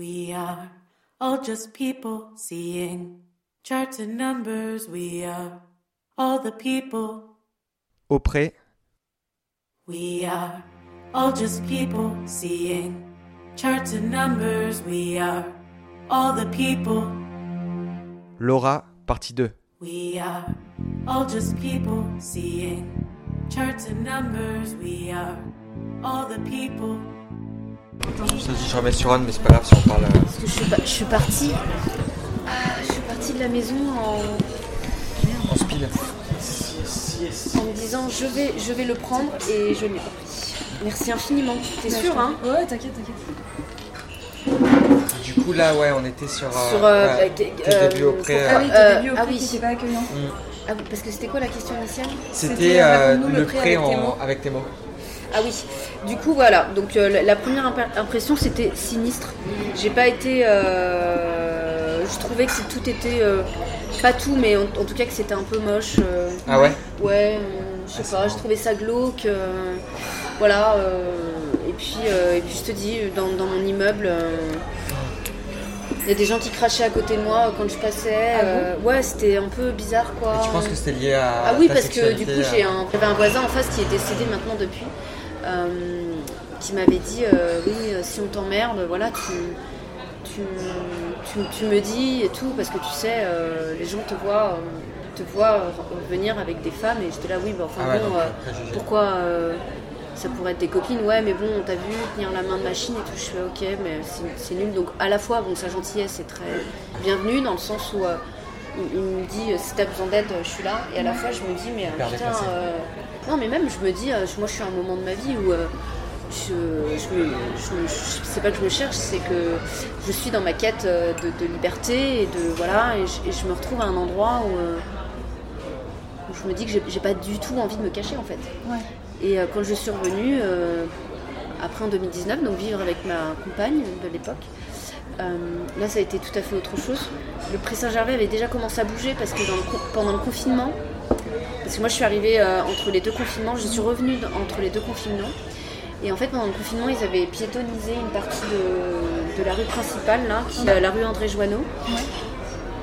We are all just people seeing charts and numbers. We are all the people. Auprès. We are all just people seeing charts and numbers. We are all the people. Laura, partie 2. We are all just people seeing charts and numbers. We are all the people. Je remets sur Anne, mais c'est pas grave si on parle. Parce que je suis, pa- je suis partie. Ah, je suis partie de la maison en, En speed. en me disant je vais, je vais le prendre et je l'ai pas pris. Merci infiniment. T'es sûr, hein? Ouais, t'inquiète, t'inquiète. Du coup, là, ouais, on était sur. euh, Sur, euh, ouais, bah, euh, débuts auprès. pourquoi- Ah oui, euh, t'as Euh, début au ah oui. qui pas accueillant. mm. Ah oui, parce que c'était quoi la question initiale? C'était euh, euh, le le prêt prêt avec en- avec tes mots. Ah oui, du coup voilà, donc euh, la- première imp- impression c'était sinistre. J'ai pas été... euh, je trouvais que c'est- tout était... euh, pas tout, mais en, en tout cas que c'était un peu moche. euh, Ah ouais? Ouais, euh, je Ah, sais c'est pas, marrant. je trouvais ça glauque. euh, voilà, euh, et, puis, euh, et puis je te dis, dans, dans mon immeuble, euh, il y a des gens qui crachaient à côté de moi euh, quand je passais. Ah euh, ouais, c'était un peu bizarre quoi. Et tu penses que c'était lié à. Ah oui, ta parce que du sexualité, coup, j'ai euh, un, j'avais un voisin en face qui est décédé maintenant depuis, qui m'avait dit euh, oui, euh, si on t'emmerde, voilà, tu, tu, tu, tu me dis et tout, parce que tu sais, euh, les gens te voient, euh, te voient euh, venir avec des femmes, et j'étais là, oui, bah enfin Ah ouais, bon, euh, pourquoi euh, ça pourrait être des copines, ouais, mais bon, on t'a vu tenir la main de machine et tout, je fais ok, mais c'est- c'est nul. Donc à la fois, bon, sa gentillesse est très bienvenue dans le sens où. Il, il me dit euh, si t'as besoin d'aide, je suis là. Et à la fois, je me dis mais euh, putain. euh, Non, mais même je me dis, moi, je suis à un moment de ma vie où euh, je, je, me, je, me- je- c'est pas que je me cherche, c'est que je suis dans ma quête de, de liberté et de voilà, et je, et je me retrouve à un endroit où, où je me dis que j'ai, pas du tout envie de me cacher en fait. Ouais. Et euh, quand je suis revenue, euh, après en 2019, donc vivre avec ma compagne de l'époque, là ça a été tout à fait autre chose. Le Pré Saint-Gervais avait déjà commencé à bouger parce que dans le con- pendant le confinement, parce que moi je suis arrivée euh, entre les deux confinements, je suis revenue entre les deux confinements. Et en fait pendant le confinement ils avaient piétonisé une partie de, de la rue principale, là, qui est la rue André Joanneau.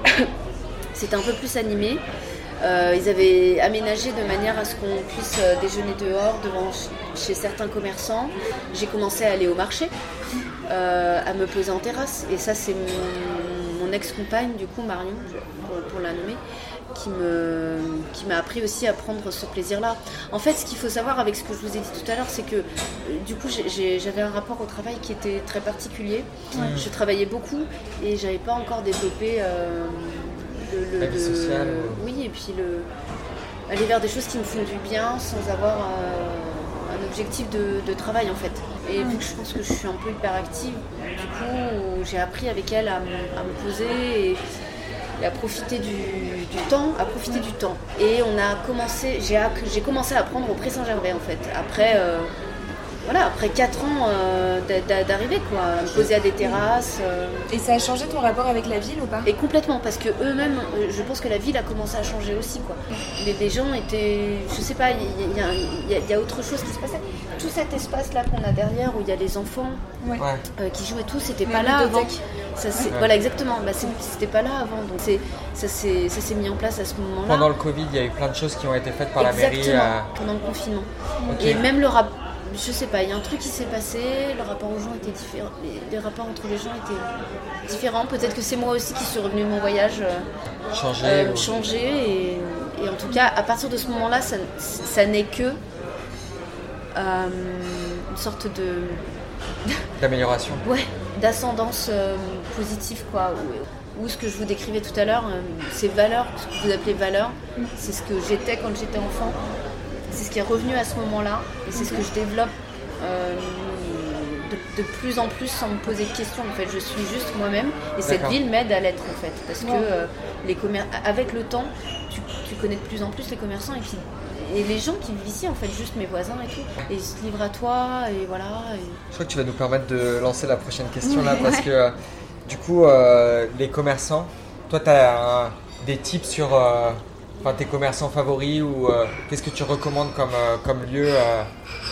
C'était un peu plus animé. Euh, ils avaient aménagé de manière à ce qu'on puisse euh, déjeuner dehors devant ch- chez certains commerçants. J'ai commencé à aller au marché, euh, à me poser en terrasse. Et ça, c'est mon, mon ex-compagne, du coup, Marion, pour, pour la nommer, qui me qui m'a appris aussi à prendre ce plaisir-là. En fait, ce qu'il faut savoir avec ce que je vous ai dit tout à l'heure, c'est que du coup, j'avais un rapport au travail qui était très particulier. Je travaillais beaucoup et j'avais pas encore développé euh, le, le- La vie le- sociale. oui, et puis le aller vers des choses qui me font du bien sans avoir euh, un objectif de, de travail en fait. Et vu que je pense que je suis un peu hyperactive, du coup j'ai appris avec elle à, me- à me poser et, et à profiter du, du temps, à profiter du temps. Et on a commencé, j'ai commencé à apprendre au Pré Saint-Gervais en fait. Après, euh, voilà, après 4 ans euh, d'a- d'a- d'arriver quoi, à me poser à des terrasses. euh, Et ça a changé ton rapport avec la ville ou pas? Et complètement, parce que eux-mêmes, euh, je pense que la ville a commencé à changer aussi. Quoi. Les, les gens étaient. Je sais pas, il y, a- y y y autre chose qui se passait. Tout cet espace-là qu'on a derrière, où il y a les enfants Ouais. Euh, qui jouent et tout, c'était pas là avant. Ça, Ouais. Voilà, exactement. Bah, c'était pas là avant. Donc c'est- ça s'est mis en place à ce moment-là. Pendant le Covid, il y a eu plein de choses qui ont été faites par la mairie. Euh, pendant le confinement. Et même le rapport. Je sais pas, il y a un truc qui s'est passé, le rapport aux gens était différent, les, les rapports entre les gens étaient différents. Peut-être que c'est moi aussi qui suis revenue de mon voyage. euh, changer. euh, ou- changer et, et en tout cas à partir de ce moment-là ça, ça n'est que euh, une sorte de D'amélioration. ouais d'ascendance euh, positive quoi ou, ou ce que je vous décrivais tout à l'heure ces valeurs ce que vous appelez valeurs c'est ce que j'étais quand j'étais enfant c'est ce qui est revenu à ce moment-là et c'est ce que je développe euh, de, de plus en plus sans me poser de questions. En fait je suis juste moi-même et cette ville m'aide à l'être en fait parce que euh, les commer- avec le temps tu, tu connais de plus en plus les commerçants et puis et les gens qui vivent ici en fait juste mes voisins et tout et ils se livrent à toi et voilà et- Je crois que tu vas nous permettre de lancer la prochaine question là parce que euh, du coup, euh, les commerçants, toi tu as des tips sur euh, enfin, tes commerçants favoris ou euh, qu'est-ce que tu recommandes comme, euh, comme lieu euh,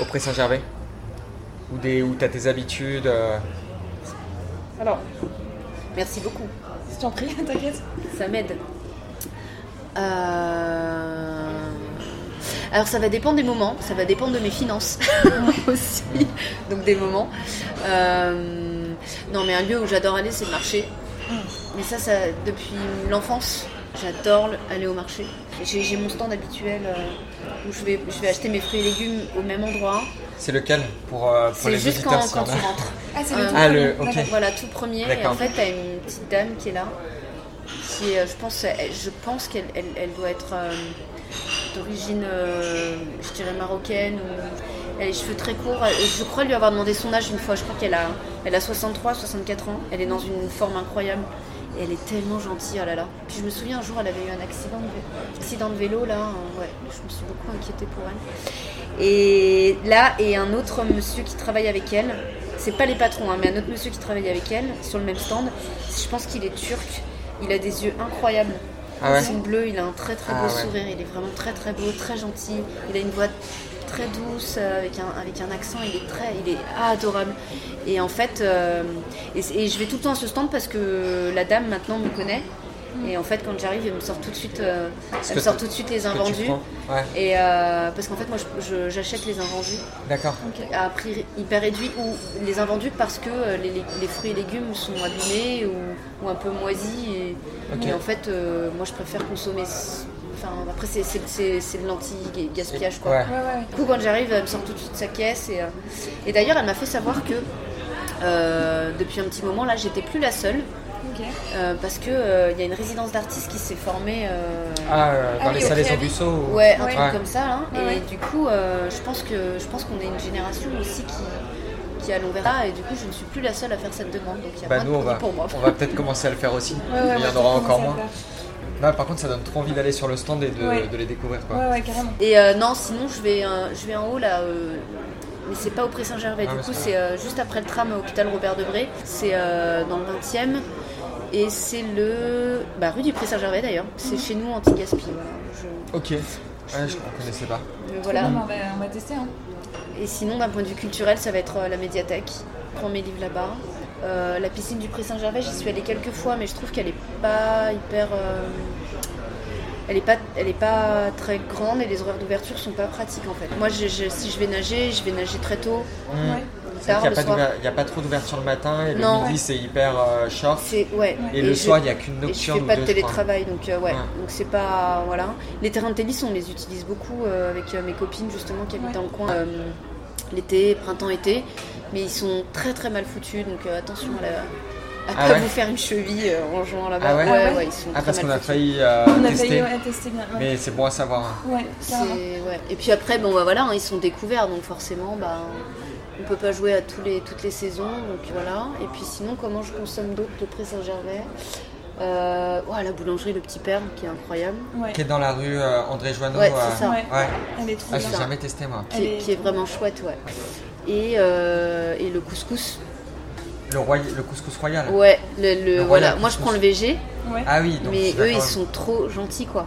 au Pré Saint-Gervais? Ou des où tu as tes habitudes euh, Alors, Merci beaucoup. je t'en prie, t'inquiète. Ça m'aide. Euh, Alors ça va dépendre des moments, ça va dépendre de mes finances aussi, donc des moments. Euh, Non mais un lieu où j'adore aller c'est le marché. Mais ça, ça depuis l'enfance, j'adore le- aller au marché. J'ai mon stand habituel euh, où je vais, je vais acheter mes fruits et légumes au même endroit. C'est lequel pour, euh, pour les juste visiteurs quand, quand tu rentres. Ah, c'est le Euh, Ah, premier. le- ok. D'accord. Voilà, tout premier. Et en fait, t'as une petite dame qui est là. Qui est, euh, je pense, je pense qu'elle elle, elle doit être euh, d'origine, euh, je dirais marocaine. Ou... Elle a les cheveux très courts. Je crois lui avoir demandé son âge une fois. Je crois qu'elle a, elle a 63, 64 ans. Elle est dans une forme incroyable. Et elle est tellement gentille, oh là là. Puis je me souviens un jour, elle avait eu un accident de, vé- accident de vélo, là. euh, Ouais, je me suis beaucoup inquiétée pour elle. Et là, et un autre monsieur qui travaille avec elle, c'est pas les patrons, hein, mais un autre monsieur qui travaille avec elle sur le même stand. Je pense qu'il est turc. Il a des yeux incroyables. Ah ouais Ils sont bleus, il a un très très Ah beau ouais. sourire, il est vraiment très très beau, très gentil. Il a une voix très douce, euh, avec un, avec un accent, il est très, il est adorable. Et en fait, euh, et, et je vais tout le temps à ce stand parce que la dame maintenant me connaît. Et en fait, quand j'arrive, elle me sort tout de suite, euh, elle me sort tout de suite les invendus. Ouais, Et euh, parce qu'en fait, moi, j'achète les invendus d'accord. à prix hyper réduit ou les invendus parce que les, les- les fruits et légumes sont abîmés ou, ou un peu moisis. Et, en fait, euh, moi, je préfère consommer. Enfin, après, c'est- c'est c'est- c'est de l'anti-gaspillage, quoi. Ouais. Ouais, ouais. Du coup, quand j'arrive, elle me sort tout de suite sa caisse. Et, euh, et d'ailleurs, elle m'a fait savoir que euh, depuis un petit moment, là, j'étais plus la seule. Euh, parce qu'il il y a une résidence d'artistes qui s'est formée euh, Ah, dans Ah les oui, salles des. Busso ou... Ouais, un Ouais. truc comme ça. Là. Ouais, et ouais. du coup, euh, je pense que je pense qu'on est une génération aussi qui, qui allons vers là. Et du coup, je ne suis plus la seule à faire cette demande. Donc il y a Bah nous de on va, produits pour moi. on va peut-être commencer à le faire aussi. Ouais, ouais, Il y en aura encore à moins. Là par contre ça donne trop envie d'aller sur le stand et de, Ouais. de les découvrir quoi. Ouais, ouais, carrément. Et euh, non, sinon je vais, euh, je vais en haut là. euh, mais c'est pas au Pré Saint-Gervais, Ah, du coup c'est euh, juste après le tram à hôpital Robert Debré. C'est euh, dans le 20 e et c'est le. Bah, rue du Pré Saint-Gervais d'ailleurs. C'est chez nous, anti-gaspi. Voilà. Je- Ok, ouais, je ne connaissais pas. mais voilà. Bon, on, va, on va tester. Hein. Et sinon, d'un point de vue culturel, ça va être euh, la médiathèque. Je prends mes livres là-bas. Euh, la piscine du Pré Saint-Gervais, j'y suis allée quelques fois, mais je trouve qu'elle est pas hyper. euh, Elle est pas, elle est pas très grande et les horaires d'ouverture sont pas pratiques en fait. Moi, je- je- si je vais nager, je vais nager très tôt. Ouais. Tard le qu'il n'y a, pas soir. d'ouver- il y a pas trop d'ouverture le matin et le Non. midi c'est hyper euh, short. C'est ouais. Et, le je- soir il n'y a qu'une Et je nocturne fais pas de télétravail, donc euh, ouais. Ouais. Donc c'est pas voilà. Les terrains de tennis, on les utilise beaucoup euh, avec euh, mes copines justement qui habitent Ouais. dans le coin. L'été, printemps, été, mais ils sont très très mal foutus, donc euh, attention à, la, à Ah pas ouais vous faire une cheville euh, en jouant là-bas. Ah ouais ouais, Ah ouais ils sont Ah très parce mal qu'on a foutus. failli euh, On a failli ouais, tester bien. Ouais, mais c'est bon à savoir. hein. ouais. Et puis après, bon bah voilà, hein, ils sont découverts, donc forcément, bah, on peut pas jouer à tous les, toutes les saisons, donc voilà. Et puis sinon, comment je consomme d'autres de Pré Saint-Gervais euh, ouais, La boulangerie Le Petit Père, qui est incroyable, Ouais. Qui est dans la rue euh, André Joanneau. Ouais, euh, c'est ça. Ouais. Ouais. Elle est trop Ah, bien. j'ai jamais testé moi. qui, Elle est, qui est vraiment chouette, ouais. Et, euh, et le couscous. Le, roy... le couscous royal. Ouais, le, le- Le voilà. royal Moi, je prends le VG, Ouais. Ah oui, donc mais eux, ils sont trop gentils, quoi.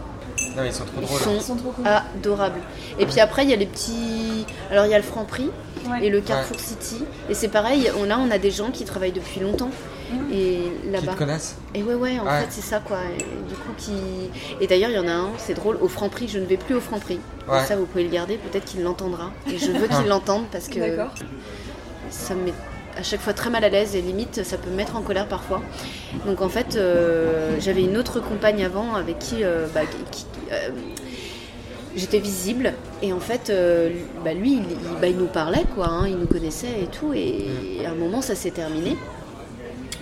Non, ils sont trop Ils drôles. sont Ils sont trop cool. adorables. Et puis après, il y a les petits. Alors, il y a le Franc Prix. Ouais. et le Carrefour City. Et c'est pareil, on, là on a des gens qui travaillent depuis longtemps. Mhm. Et Qui là-bas. te connaissent Et ouais, ouais, en Ouais. fait c'est ça quoi. Et du coup, qui. Et d'ailleurs, il y en a un, c'est drôle, au Franc Prix, je ne vais plus au Franc Prix. Et Ouais. ça, vous pouvez le garder, peut-être qu'il l'entendra. Et je veux qu'il l'entende parce que D'accord. ça me met à chaque fois très mal à l'aise et limite ça peut me mettre en colère parfois. Donc en fait, euh, j'avais une autre compagne avant avec qui, euh, bah, qui- euh, j'étais visible et en fait, euh, bah, lui, il, il- bah, il nous parlait quoi, hein, il nous connaissait et tout et, à un moment ça s'est terminé.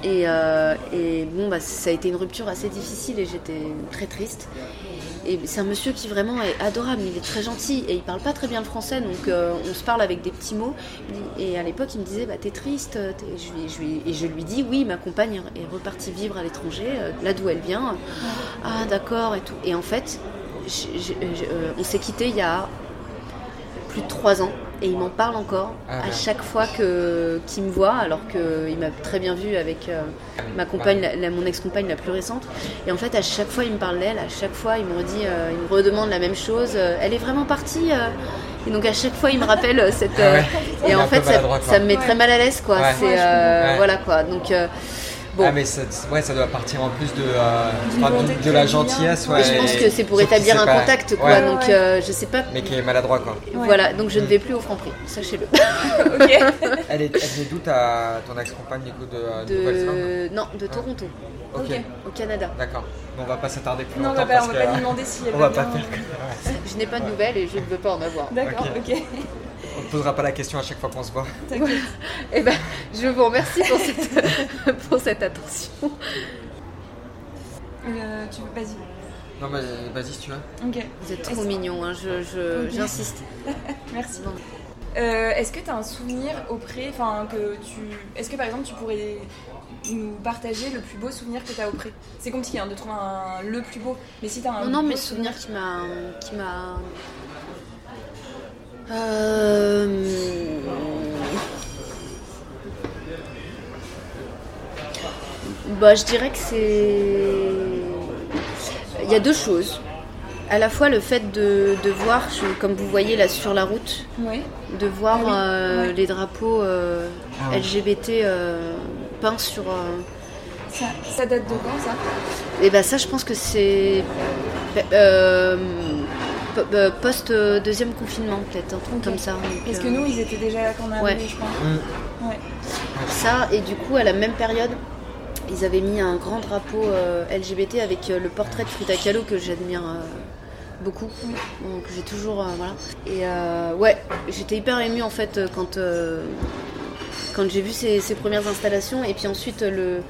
Et, euh, et bon, bah, ça a été une rupture assez difficile et j'étais très triste. Et c'est un monsieur qui vraiment est adorable, il est très gentil et il parle pas très bien le français, donc euh, on se parle avec des petits mots. Et à l'époque, il me disait bah, T'es triste Et je lui dis Oui, ma compagne est repartie vivre à l'étranger, euh, là d'où elle vient. Ah, d'accord, et tout. Et en fait, on s'est quitté il y a plus de trois ans et il m'en parle encore Ah, à chaque fois que qu'il me voit alors qu'il m'a très bien vu avec euh, ma compagne, la- la- mon ex-compagne la plus récente. Et en fait, à chaque fois, il me parle d'elle, à chaque fois, il me redit, euh, il me redemande la même chose. euh, elle est vraiment partie. et donc à chaque fois, il me rappelle cette. Ah ouais. et en fait, ça, me met Ouais. très mal à l'aise, quoi. Ouais. C'est voilà quoi. Donc Bon. Ah, mais ça, ouais, ça doit partir en plus de, euh, enfin, de, de de la gentillesse. Mais Ouais, je pense que c'est pour établir un pas- contact, quoi. Ouais, donc euh, je sais pas. Mais qui est maladroit, quoi. Voilà, donc je ne vais plus au Franprix, sachez-le. ok. Elle est, elle est d'où ta, ton ex-compagne, du coup, de, de Nouvelle-Zélande De... Non, de Toronto, Ok, Ok. au Canada. d'accord. Mais on va pas s'attarder plus Non, on longtemps va pas, parce on va pas lui demander si elle on va pas faire. Je n'ai pas de nouvelles et je ne veux pas en avoir. D'accord, Ok. ok. On ne posera pas la question à chaque fois qu'on se voit. T'inquiète. Eh ben, je vous remercie pour cette, pour cette attention. Euh, tu veux, vas-y. Non, mais vas-y si tu veux. Ok, Vous êtes trop mignons, hein, je, je- Ok. j'insiste. merci. Bon. Euh, est-ce que tu as un souvenir auprès, enfin que tu, est-ce que par exemple tu pourrais nous partager le plus beau souvenir que tu as auprès? C'est compliqué hein, de trouver un, le plus beau, mais si tu as un Non, non, mais souvenir qui m'a. qui m'a. Euh, Bah, je dirais que c'est. Il y a deux choses. À la fois le fait de, de voir, comme vous voyez là sur la route, de voir Ah oui, euh, les drapeaux euh, Ah. LGBT euh, peints sur. euh, Ça, ça date de quand ça? Et ben ça, je pense que c'est euh, euh, post euh, deuxième confinement peut-être un truc comme ça. Parce euh, que nous, ils étaient déjà là quand on est Ouais. arrivé, je crois. Mm. Ouais. ça et du coup à la même période, ils avaient mis un grand drapeau euh, LGBT avec euh, le portrait de Frida Kahlo que j'admire euh, beaucoup, donc j'ai toujours euh, voilà. Et euh, ouais, j'étais hyper émue en fait euh, quand euh, quand j'ai vu ces, ces premières installations et puis ensuite euh, le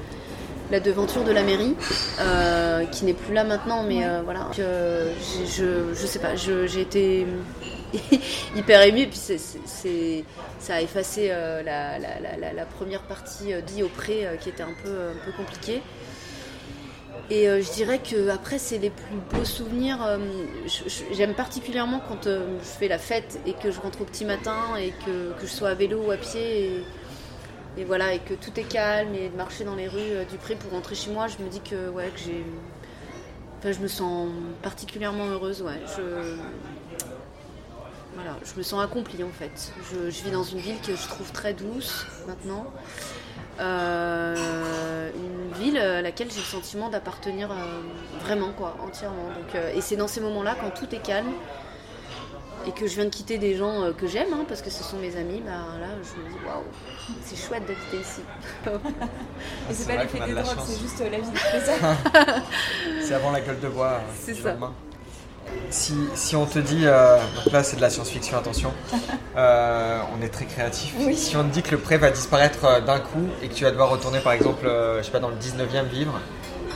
la devanture de la mairie, euh, qui n'est plus là maintenant, mais euh, voilà. Que, j'ai- je, je sais pas, je- j'ai été hyper émue, et puis c'est, ça a effacé euh, la, la- la- première partie euh, dit au pré, euh, qui était un peu, un peu compliquée. Et euh, je dirais que après c'est les plus beaux souvenirs. euh, je- je- j'aime particulièrement quand euh, je fais la fête et que je rentre au petit matin et que, que je sois à vélo ou à pied. Et voilà, et que tout est calme et de marcher dans les rues euh, du Pré pour rentrer chez moi, je me dis que ouais, que j'ai. Enfin, je me sens particulièrement heureuse, ouais. Je. Voilà, je me sens accomplie en fait. Je, vis dans une ville que je trouve très douce maintenant. Euh, une ville à laquelle j'ai le sentiment d'appartenir euh, vraiment, quoi, entièrement. Donc, et c'est dans ces moments-là, quand tout est calme, et que je viens de quitter des gens euh, que j'aime, hein, parce que ce sont mes amis, bah là, je me dis waouh, c'est chouette d'habiter ici. Et c'est pas l'effet des drogues, c'est juste euh, la vie. C'est avant la gueule de bois. euh, C'est ça. Si, si on te dit, euh, donc là c'est de la science-fiction, attention, euh, on est très créatif. Oui. Si on te dit que le pré va disparaître d'un coup et que tu vas devoir retourner par exemple, euh, je sais pas, dans le 19e vivre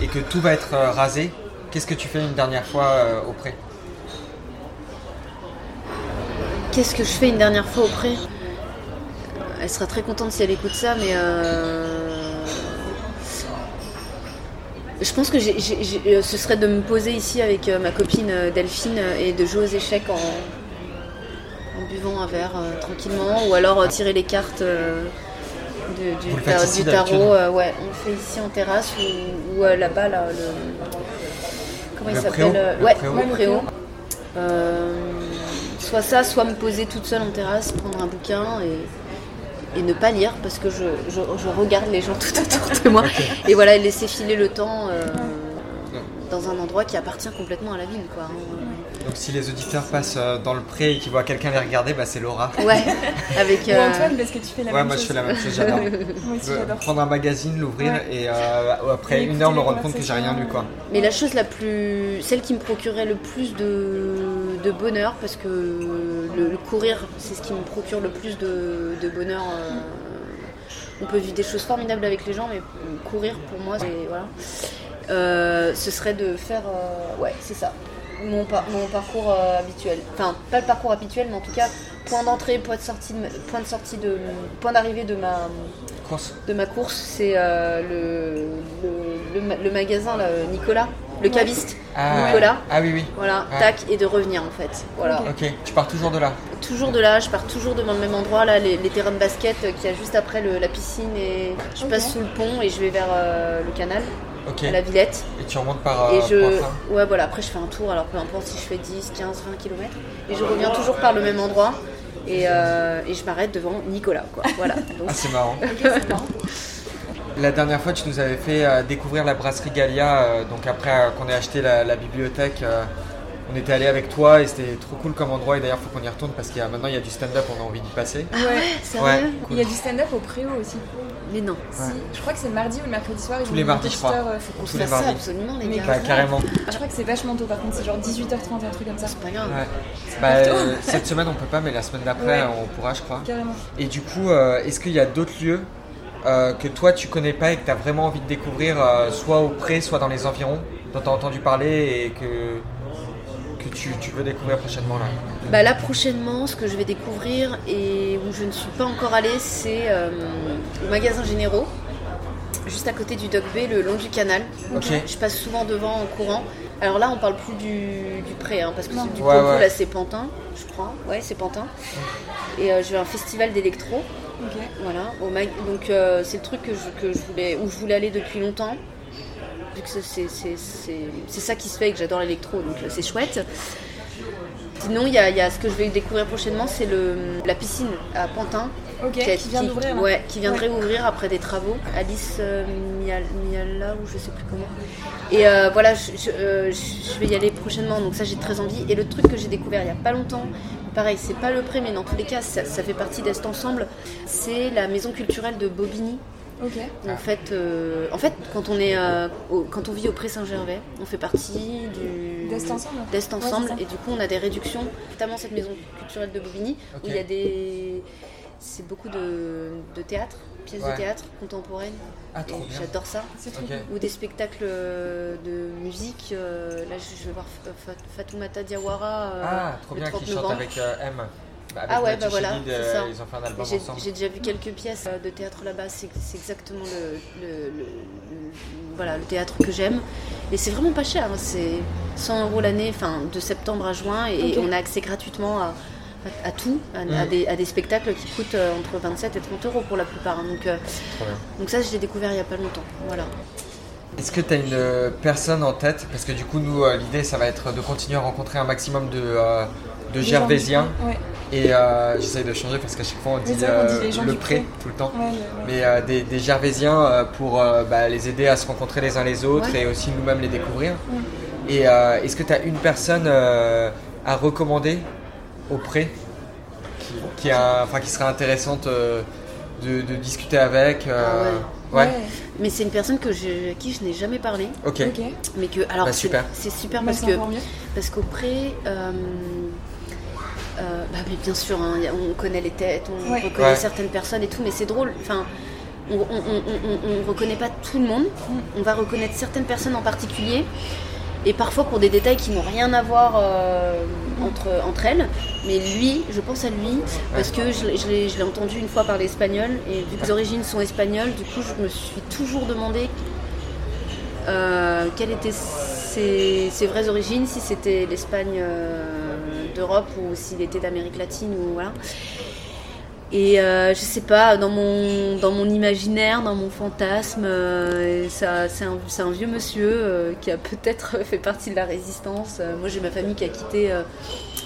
et que tout va être euh, rasé, qu'est-ce que tu fais une dernière fois euh, au pré Qu'est-ce que je fais une dernière fois au pré Elle sera très contente si elle écoute ça, mais euh, je pense que euh, ce serait de me poser ici avec euh, ma copine Delphine et de jouer aux échecs en, en buvant un verre euh, tranquillement, ou alors euh, tirer les cartes de- du, ici, tarot. euh, ouais, on le fait ici en terrasse ou, ou, euh, là-bas là, le comment il Le s'appelle Le préau Ouais, le préau. préau. Euh, soit ça, soit me poser toute seule en terrasse, prendre un bouquin et, et ne pas lire parce que je, je- je regarde les gens tout autour de moi. Et voilà, et laisser filer le temps euh, dans un endroit qui appartient complètement à la ville. Quoi. hein. Donc si les auditeurs passent euh, dans le pré et qu'ils voient quelqu'un les regarder, bah, c'est Laura. Ouais, avec. Ou euh, Antoine, parce que tu fais la Ouais, même moi je chose. fais la même chose, j'adore. Prendre un magazine, l'ouvrir Ouais. et euh, après Et une heure me rendre compte que j'ai rien lu quoi. Mais la chose la plus. celle qui me procurait le plus de, de bonheur, parce que le, le courir, c'est ce qui me procure le plus de, de bonheur. euh, on peut vivre des choses formidables avec les gens, mais courir pour moi, c'est. Voilà. Euh, ce serait de faire. euh, ouais, c'est ça. Mon, par- mon parcours euh, habituel. Enfin, pas le parcours habituel, mais en tout cas, point d'entrée, point de sortie, de, point de sortie de. point d'arrivée de ma Course. de ma course, c'est euh, le, le, le ma- le magasin là, Nicolas, le caviste. Ah, Nicolas. Ah oui, oui. Voilà, Ouais. tac, et de revenir en fait. Voilà. Ok. Ok, tu pars toujours de là. Toujours de là, je pars toujours devant le même endroit, là, les, les terrains de basket euh, qu'il y a juste après le- la piscine, et je passe sous le pont et je vais vers euh, le canal, à la Villette. Et tu remontes par euh, et je. fin. Ouais, voilà, après je fais un tour, alors peu importe si je fais 10, 15, 20 km. Et je reviens toujours par le même endroit. Et, euh, et je m'arrête devant Nicolas, quoi. Voilà. Donc, Ah, c'est marrant. C'est la dernière fois, tu nous avais fait euh, découvrir la brasserie Galia. euh, donc après euh, qu'on ait acheté la, la bibliothèque, euh, on était allé avec toi et c'était trop cool comme endroit. Et d'ailleurs, faut qu'on y retourne parce qu'il y a maintenant il y a du stand-up. On a envie d'y passer. Ah ouais, sérieux Ouais. Il y a du stand-up au Préau aussi. Mais non. Si, je crois que c'est le mardi ou le mercredi soir. ils Tous les mardis, je crois. faut qu'on fasse ça mardis. absolument, les gars. Bah, carrément. Je crois que c'est vachement tôt par contre, c'est genre 18h30, un truc comme ça. C'est pas grave. Ouais. Bah, euh, cette semaine, on peut pas, mais la semaine d'après, Ouais. on pourra, je crois. Carrément. Et du coup, euh, est-ce qu'il y a d'autres lieux euh, que toi tu connais pas et que tu as vraiment envie de découvrir, euh, soit au pré, soit dans les environs, dont tu as entendu parler et que, que tu, tu veux découvrir prochainement là Bah là prochainement, ce que je vais découvrir et où je ne suis pas encore allée, c'est euh, au magasin Généraux, juste à côté du Dock Bay, le long du canal. Ok. Je passe souvent devant en courant. Alors là, on parle plus du, du pré, hein, parce que c'est du Ouais, ouais. là c'est Pantin, je crois. Ouais, c'est Pantin. Et euh, je vais à un festival d'électro. Voilà, au mag- donc euh, c'est le truc que je, que je voulais, où je voulais aller depuis longtemps. Vu que c'est- ça qui se fait et que j'adore l'électro, donc euh, c'est chouette. Sinon, il y, a- il y a ce que je vais découvrir prochainement, c'est la piscine à Pantin. Qui, a- qui vient d'ouvrir. là. ouais, qui viendrait Ouais. ouvrir après des travaux. Alice euh, Mial- Miala ou je sais plus comment. Et euh, voilà, je, je- euh, je vais y aller prochainement, donc ça j'ai très envie. Et le truc que j'ai découvert il y a pas longtemps, pareil, c'est pas le prêt, mais dans tous les cas, ça, ça fait partie d'Est Ensemble. C'est la maison culturelle de Bobigny. En fait, euh, en fait, quand on est, euh, au- quand on vit au Pré Saint-Gervais, on fait partie du D'Est Ensemble. d'Est et du coup, on a des réductions, notamment cette maison culturelle de Bobigny, où il y a des, c'est beaucoup de, de théâtre, pièces Ouais. de théâtre contemporaines. Ah. J'adore ça. Ou des spectacles euh, de musique. euh, là, je vais voir Fa- Fatoumata Diawara. euh, Ah, trop bien 30 qui chante avec euh, M. Bah, Ah ouais, bah voilà, Chédid, c'est euh, ça. Ils ont fait un album J'ai ensemble. j'ai déjà vu quelques pièces euh, de théâtre là-bas, c'est c'est exactement le, le- le- le- voilà, le théâtre que j'aime. Et c'est vraiment pas cher, hein, c'est 100 euros l'année, enfin de septembre à juin, et on a accès gratuitement à, à- à tout, à, à Mm. des, à des spectacles qui coûtent euh, entre 27 et 30 euros pour la plupart. hein. donc, euh, donc ça, je l'ai découvert il y a pas longtemps. Voilà. Est-ce que tu as une euh, personne en tête? Parce que du coup, nous, euh, l'idée, ça va être de continuer à rencontrer un maximum de, euh, de Gervaisiens. Ouais. Et euh, j'essaye de changer parce qu'à chaque fois, on dit euh, le pré pré. tout le temps. Ouais, ouais, ouais. Mais euh, des, des Gervaisiens euh, pour euh, bah, les aider à se rencontrer les uns les autres Ouais. et aussi nous-mêmes les découvrir. Ouais. Et euh, est-ce que tu as une personne euh, à recommander? Au pré qui, qui, a- enfin, qui serait intéressante euh, de, de discuter avec euh, Ah ouais. Mais c'est une personne que je, à qui je n'ai jamais parlé. Ok. Mais que, alors, Bah, c'est- super. c'est super Bah, parce que. Parce qu'auprès, euh, euh, bah, mais bien sûr, hein, on connaît les têtes, on Ouais. reconnaît Ouais. certaines personnes et tout, mais c'est drôle. Enfin, on, on reconnaît pas tout le monde. On va reconnaître certaines personnes en particulier. Et parfois pour des détails qui n'ont rien à voir euh, entre, entre elles. Mais lui, je pense à lui, parce que je, je l'ai entendu une fois parler espagnol. Et vu que les origines sont espagnoles, du coup, je me suis toujours demandé euh, quelles étaient ses, ses vraies origines, si c'était l'Espagne euh, d'Europe ou s'il était d'Amérique latine ou voilà. Et euh, je sais pas, dans mon, dans mon imaginaire, dans mon fantasme, euh, ça, c'est un, c'est un vieux monsieur euh, qui a peut-être fait partie de la résistance. Euh, moi j'ai ma famille qui a quitté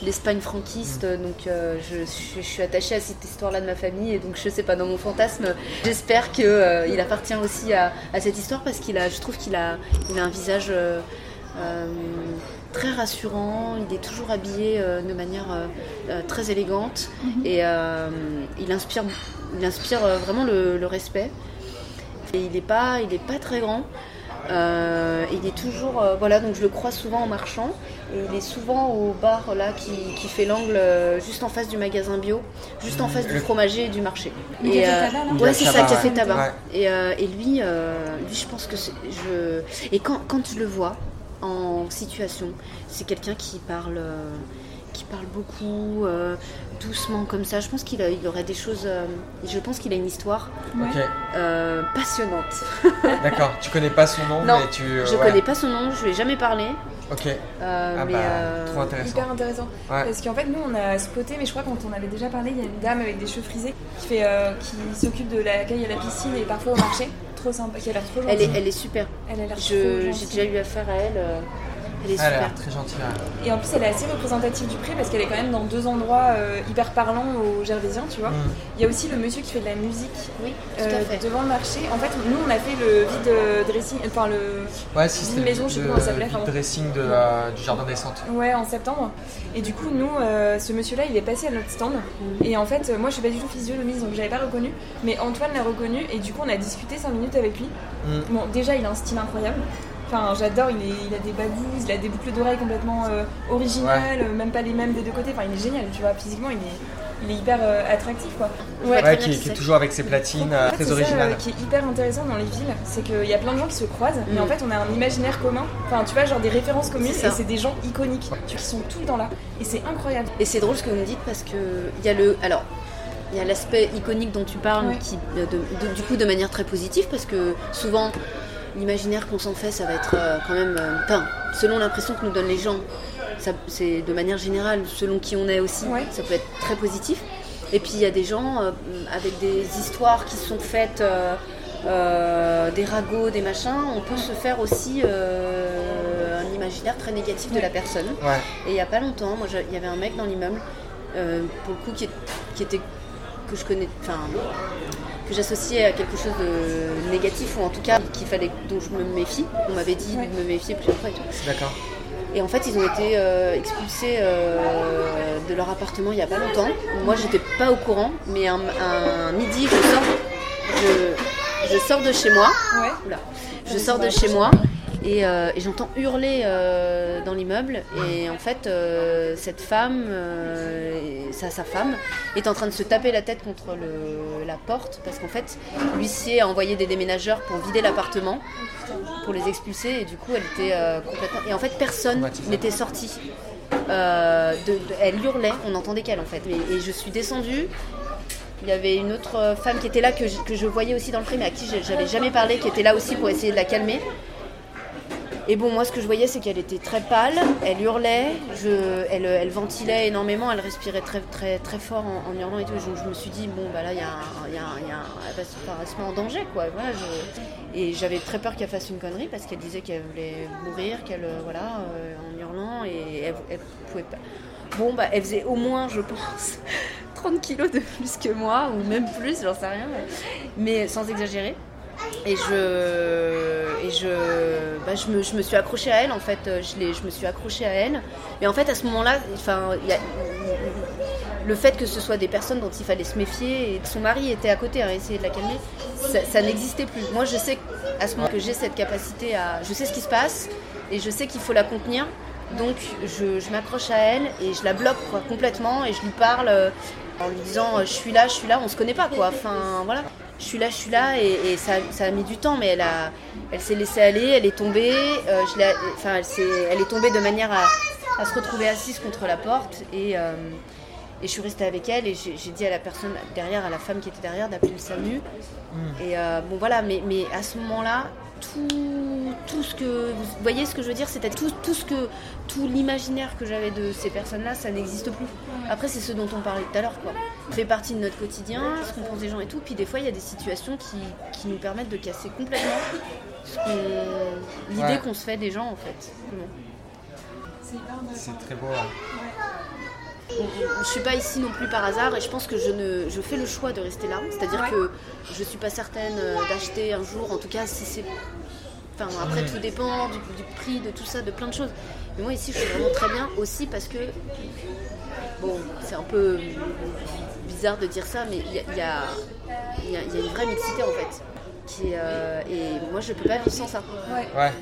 l'Espagne franquiste, donc euh, je, je- je suis attachée à cette histoire-là de ma famille. Et donc je sais pas, dans mon fantasme, j'espère qu'il il appartient aussi à, à cette histoire parce qu'il a, je trouve qu'il a, il a un visage euh, très rassurant. Il est toujours habillé euh, de manière euh, euh, très élégante et euh, il inspire, il inspire euh, vraiment le, le respect. Et il n'est pas, il est pas très grand. Euh, il est toujours, euh, voilà, donc je le crois souvent en marchant. Et il est souvent au bar là qui, qui fait l'angle euh, juste en face du magasin bio, juste en face du fromager et du marché. Le et, café euh, tabac, là ouais, c'est ça, café ouais. tabac. Ouais. Et, euh, et lui, euh, lui, je pense que c'est- je et quand, quand je le vois en situation, c'est quelqu'un qui parle, euh, qui parle beaucoup, euh, doucement comme ça. Je pense qu'il a- il aurait des choses. euh, je pense qu'il a une histoire Ouais. Ok, euh, passionnante. d'accord. Tu connais pas son nom, Non, mais tu. euh, Je ouais. connais pas son nom, je lui ai jamais parlé. Ok. euh, Ah mais bah, euh, trop intéressant. Hyper intéressant. Ouais. Parce qu'en fait, nous, on a spoté, mais je crois quand on avait déjà parlé, il y a une dame avec des cheveux frisés qui, fait, euh, qui s'occupe de l'accueil à la piscine et parfois au marché. Trop sympa, qui a l'air trop elle, est, gentille. elle est super. Elle a l'air trop Je- J'ai déjà eu affaire à elle. Elle est Elle a super. l'air très gentille. ouais. Et en plus, elle est assez représentative du pré parce qu'elle est quand même dans deux endroits euh, hyper parlants au Gervaisien, tu vois. Mm. Il y a aussi le monsieur qui fait de la musique Oui, tout euh, à fait. devant le marché. En fait, nous, on a fait le vide euh, dressing, enfin le Ouais, si c'était maison, le je sais vide- plus comment ça s'appelait, le vide dressing de, du jardin des centres. Ouais, en septembre. Et du coup, nous, euh, ce monsieur-là, il est passé à notre stand. Et en fait, moi, je suis pas du tout physionomiste, donc j'avais pas reconnu. Mais Antoine l'a reconnu, et du coup, on a discuté 5 minutes avec lui. Mm. Bon, déjà, il a un style incroyable. Enfin, j'adore, il, a des babous, il a des boucles d'oreilles complètement euh, originales, même pas les mêmes des deux côtés. Enfin, il est génial, tu vois. Physiquement, il est, il est hyper euh, attractif, quoi. Ouais, Ouais, qui, est toujours avec ses platines, euh, très euh, qui est hyper intéressant dans les villes, c'est qu'il y a plein de gens qui se croisent, mais Mm. en fait on a un imaginaire commun, enfin tu vois, genre des références communes, et c'est des gens iconiques, qui sont tout le temps là, et c'est incroyable. Et c'est drôle ce que vous me dites parce que il y a le alors il y a l'aspect iconique dont tu parles qui de- de- du coup de manière très positive parce que souvent l'imaginaire qu'on s'en fait ça va être euh, quand même euh, enfin selon l'impression que nous donnent les gens c'est de manière générale selon qui on est aussi Ouais. ça peut être très positif et puis il y a des gens euh, avec des histoires qui sont faites euh, euh, des ragots, des machins, on peut se faire aussi euh, un imaginaire très négatif de la personne. Ouais. Et il n'y a pas longtemps, moi, il y avait un mec dans l'immeuble, euh, pour le coup, qui, est- qui était que je connais, enfin, que j'associais à quelque chose de négatif ou en tout cas qu'il fallait, dont je me méfie. On m'avait dit Ouais. de me méfier plusieurs fois et tout. D'accord. Et en fait, ils ont été euh, expulsés euh, de leur appartement il n'y a pas longtemps. Moi, j'étais pas au courant, mais un, un midi, je sors, je, je sors de chez moi. Ouais. Oula. Je sors de chez moi et, euh, et j'entends hurler euh, dans l'immeuble. Et en fait, euh, cette femme, sa, sa femme, est en train de se taper la tête contre le- la porte parce qu'en fait, l'huissier a envoyé des déménageurs pour vider l'appartement, pour les expulser. Et du coup, elle était complètement. Et en fait, personne n'était sorti. De- de- elle hurlait, on n'entendait qu'elle en fait. Et, et je suis descendue. Il y avait une autre femme qui était là que je, que je voyais aussi dans le film, mais à qui j'avais jamais parlé, qui était là aussi pour essayer de la calmer. Et bon, moi, ce que je voyais, c'est qu'elle était très pâle, elle hurlait, elle, elle ventilait énormément, elle respirait très, très, très fort en, hurlant et tout. Je, je me suis dit, bon, bah là, il y a, y a y a elle, va se, enfin, se en danger, quoi. Et j'avais très peur qu'elle fasse une connerie parce qu'elle disait qu'elle voulait mourir, qu'elle, euh, voilà, euh, en hurlant, et elle, elle pouvait pas. Bon, bah, elle faisait au moins, je pense, 30 kilos de plus que moi, ou même plus, j'en sais rien, mais sans exagérer. Et je, et je, bah, je, me, je me suis accrochée à elle, en fait, je, l'ai- je me suis accrochée à elle. Mais en fait, à ce y a- le fait que ce soit des personnes dont il fallait se méfier, et son mari était à côté à essayer de la calmer, ça, ça n'existait plus. Moi, je sais à ce moment que j'ai cette capacité à. Je sais ce qui se passe, et je sais qu'il faut la contenir. Donc, je, je m'accroche à elle et je la bloque quoi, complètement et je lui parle euh, en lui disant euh, Je suis là, je suis là, on se connaît pas quoi. Enfin, voilà. Je suis là, je suis là, et, et ça, ça a mis du temps, mais elle, a, elle s'est laissée aller, elle est tombée, euh, je enfin, elle, est tombée de manière à, à se retrouver assise contre la porte, et, euh, et je suis restée avec elle, et j'ai dit à la personne derrière, à la femme qui était derrière, d'appeler le SAMU. Et euh, bon voilà, mais, mais à ce moment-là, tout, tout ce que. Vous voyez ce que je veux dire C'était tout, tout ce que. Tout l'imaginaire que j'avais de ces personnes-là, ça n'existe plus. Après, c'est ce dont on parlait tout à l'heure, quoi. Ça fait partie de notre quotidien, ce qu'on pense des gens et tout. Puis des fois, il y a des situations qui, qui nous permettent de casser complètement l'idée Ouais. qu'on se fait des gens, en fait. C'est hyper intéressant. C'est très beau. ouais. Je suis pas ici non plus par hasard et je pense que je, ne, je fais le choix de rester là. C'est-à-dire Ouais. que je suis pas certaine euh, d'acheter un jour, en tout cas si c'est. Enfin, après tout dépend du, du prix, de tout ça, de plein de choses. Mais moi ici je suis vraiment très bien aussi parce que. Bon, c'est un peu bizarre de dire ça, mais il y a, il y a- il y a- il y a une vraie mixité en fait. Qui euh, et moi je peux pas vivre sans ça. Ouais. Ouais.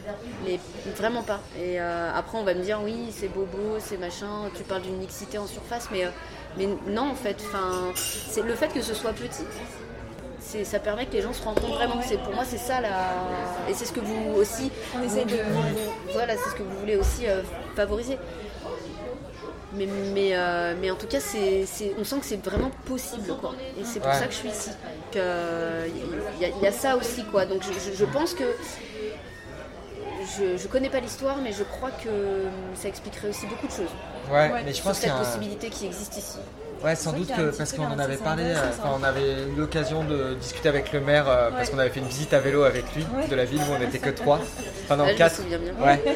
Mais vraiment pas. Et euh, après, on va me dire oui, c'est bobo, c'est machin. Tu parles d'une mixité en surface, mais, euh, mais non, en fait. Enfin, c'est le fait que ce soit petit. c'est- Ça permet que les gens se rencontrent vraiment. C'est pour moi, c'est ça là. Et c'est ce que vous aussi. On de- vous- voilà, c'est ce que vous voulez aussi euh, favoriser. Mais, mais, euh, mais en tout cas, c'est- on sent que c'est vraiment possible, quoi. Et c'est pour Ouais. ça que je suis ici. Il y, a- il y a ça aussi, quoi. Donc je, je- je pense que je, je connais pas l'histoire, mais je crois que ça expliquerait aussi beaucoup de choses Ouais, Ouais. mais je pense qu'il y cette a un- possibilité qui existe ici. Ouais, sans doute que parce qu'on en avait parlé, euh, enfin on avait eu l'occasion de discuter avec le maire euh, parce qu'on avait fait une visite à vélo avec lui Ouais. de la ville où on n'était que trois, enfin non Ah, je me quatre. souviens bien. Ouais.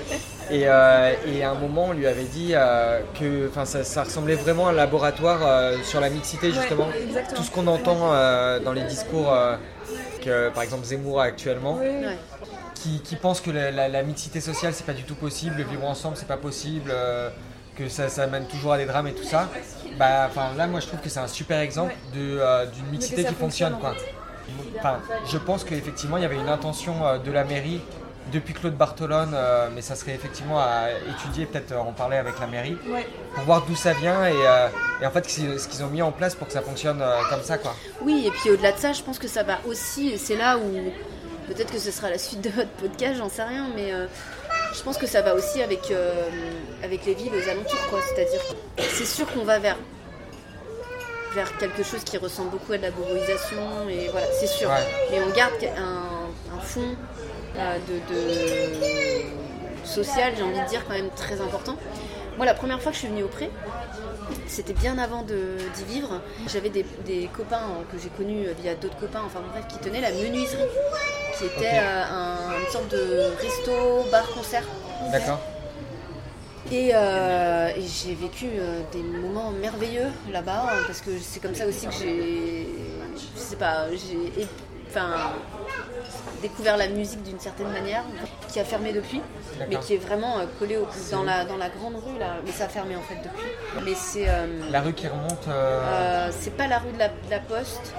Et, euh, et à un moment, on lui avait dit euh, que enfin, ça, ça ressemblait vraiment à un laboratoire euh, sur la mixité, justement. Ouais. Tout ce qu'on entend euh, dans les discours euh, que, par exemple, Zemmour a actuellement, Oui, qui, qui pense que la, la- la mixité sociale, c'est pas du tout possible, le vivre ensemble, c'est pas possible, euh, que ça, ça mène toujours à des drames et tout ça. Bah, enfin, là, moi, je trouve que c'est un super exemple de, euh, d'une mixité qui fonctionne. fonctionne, Quoi. Enfin, je pense qu'effectivement, il y avait une intention euh, de la mairie depuis Claude Bartolone, euh, mais ça serait effectivement à étudier, peut-être euh, en parler avec la mairie, Ouais. pour voir d'où ça vient et, euh, et en fait ce qu'ils ont mis en place pour que ça fonctionne euh, comme ça. Quoi. Oui, et puis au-delà de ça, je pense que ça va aussi, et c'est là où peut-être que ce sera la suite de votre podcast, j'en sais rien, mais je pense que ça va aussi avec, avec les villes aux alentours, quoi. C'est-à-dire, c'est sûr qu'on va vers, vers quelque chose qui ressemble beaucoup à de la bourgeoisisation, et voilà, c'est sûr. Ouais. Mais on garde un, un fond de, de social, j'ai envie de dire, quand même très important. Moi, la première fois que je suis venue au Pré, c'était bien avant d'y vivre. J'avais des, des copains euh, que j'ai connus euh, via d'autres copains, enfin bref, qui tenaient la menuiserie, qui était euh, un- une sorte de resto, bar, concert. D'accord Et, euh, et j'ai vécu euh, des moments merveilleux là-bas, hein, parce que c'est comme ça aussi que j'ai, je sais pas, j'ai, enfin, découvert la musique d'une certaine manière, qui a fermé depuis, mais qui est vraiment euh, collé au- dans la dans la grande rue là, mais ça a fermé en fait depuis. Mais c'est euh, La rue qui remonte. euh, euh, c'est pas la rue de la, de la Poste,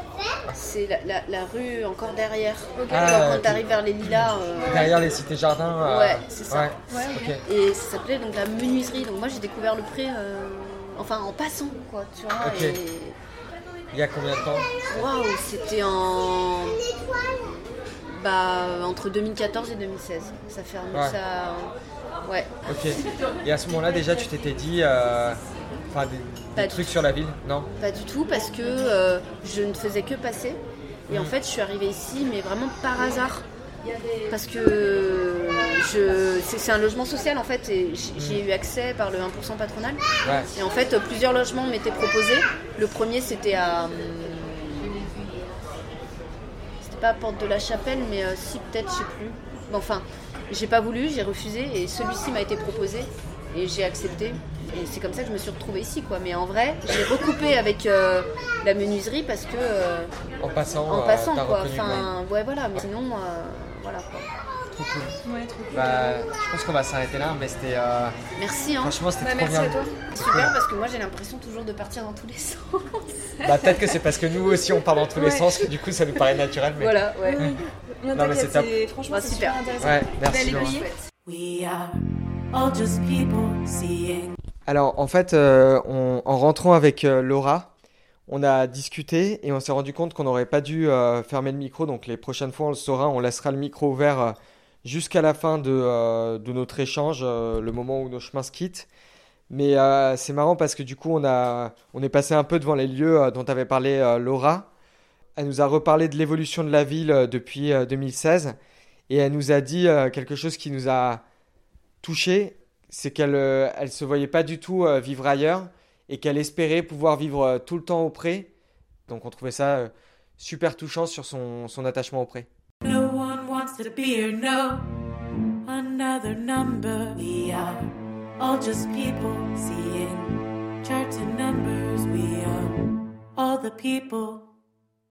c'est la, la- la rue encore derrière. Ah, Quand ok. tu arrives vers les Lilas. euh, Derrière les cités jardins. euh, Ouais, c'est ça. ouais, Ouais, ok. Et ça s'appelait donc la menuiserie. Donc moi j'ai découvert le pré, euh, enfin en passant quoi, tu vois. Et Il y a combien de temps waouh, c'était en bah entre 2014 et 2016. Ça fait un Ouais. ça. Ouais. Ok. Et à ce moment-là, déjà, tu t'étais dit. euh, Enfin, des, trucs tout. sur la ville Non Pas du tout parce que euh, je ne faisais que passer. Et en Mm. fait, je suis arrivée ici, mais vraiment par hasard. Parce que c'est, un logement social en fait, et j'ai eu accès par le 1% patronal. Ouais. Et en fait, plusieurs logements m'étaient proposés. Le premier, c'était à. hum, C'était pas à Porte de la Chapelle, mais euh, si, peut-être, je sais plus. Bon, enfin, j'ai pas voulu, j'ai refusé, et celui-ci m'a été proposé, et j'ai accepté. Et c'est comme ça que je me suis retrouvée ici, quoi. Mais en vrai, j'ai recoupé avec euh, la menuiserie parce que. euh, En passant. en passant, quoi. Enfin, ouais, voilà. Mais sinon, voilà, quoi. Trop cool. Ouais, trop cool. Bah, je pense qu'on va s'arrêter là, mais c'était. euh, Merci, hein. Franchement, c'était Bah, trop merci bien. à toi. Super, parce que moi, j'ai l'impression toujours de partir dans tous les sens. Bah, peut-être que c'est parce que nous aussi on parle dans tous les sens que du coup ça nous paraît naturel. Mais... Voilà, ouais. Non, mais t'inquiète, c'est top. franchement, Bah, c'est super. super intéressant. Ouais, merci. Belle Laura. aiguille. We are all just people seeing. Alors en fait, euh, on- en rentrant avec euh, Laura, on a discuté et on s'est rendu compte qu'on n'aurait pas dû euh, fermer le micro. Donc les prochaines fois on le saura, on laissera le micro ouvert euh, jusqu'à la fin de, euh, de notre échange, euh, le moment où nos chemins se quittent. Mais euh, c'est marrant parce que du coup on, a, on est passé un peu devant les lieux dont avait parlé Laura. Elle nous a reparlé de l'évolution de la ville depuis euh, 2016 et elle nous a dit quelque chose qui nous a touché, c'est qu'elle elle se voyait pas du tout vivre ailleurs et qu'elle espérait pouvoir vivre tout le temps au pré. Donc on trouvait ça super touchant sur son, son attachement au pré. No wants to be or know another number. We are all just people seeing charts and numbers. We are all the people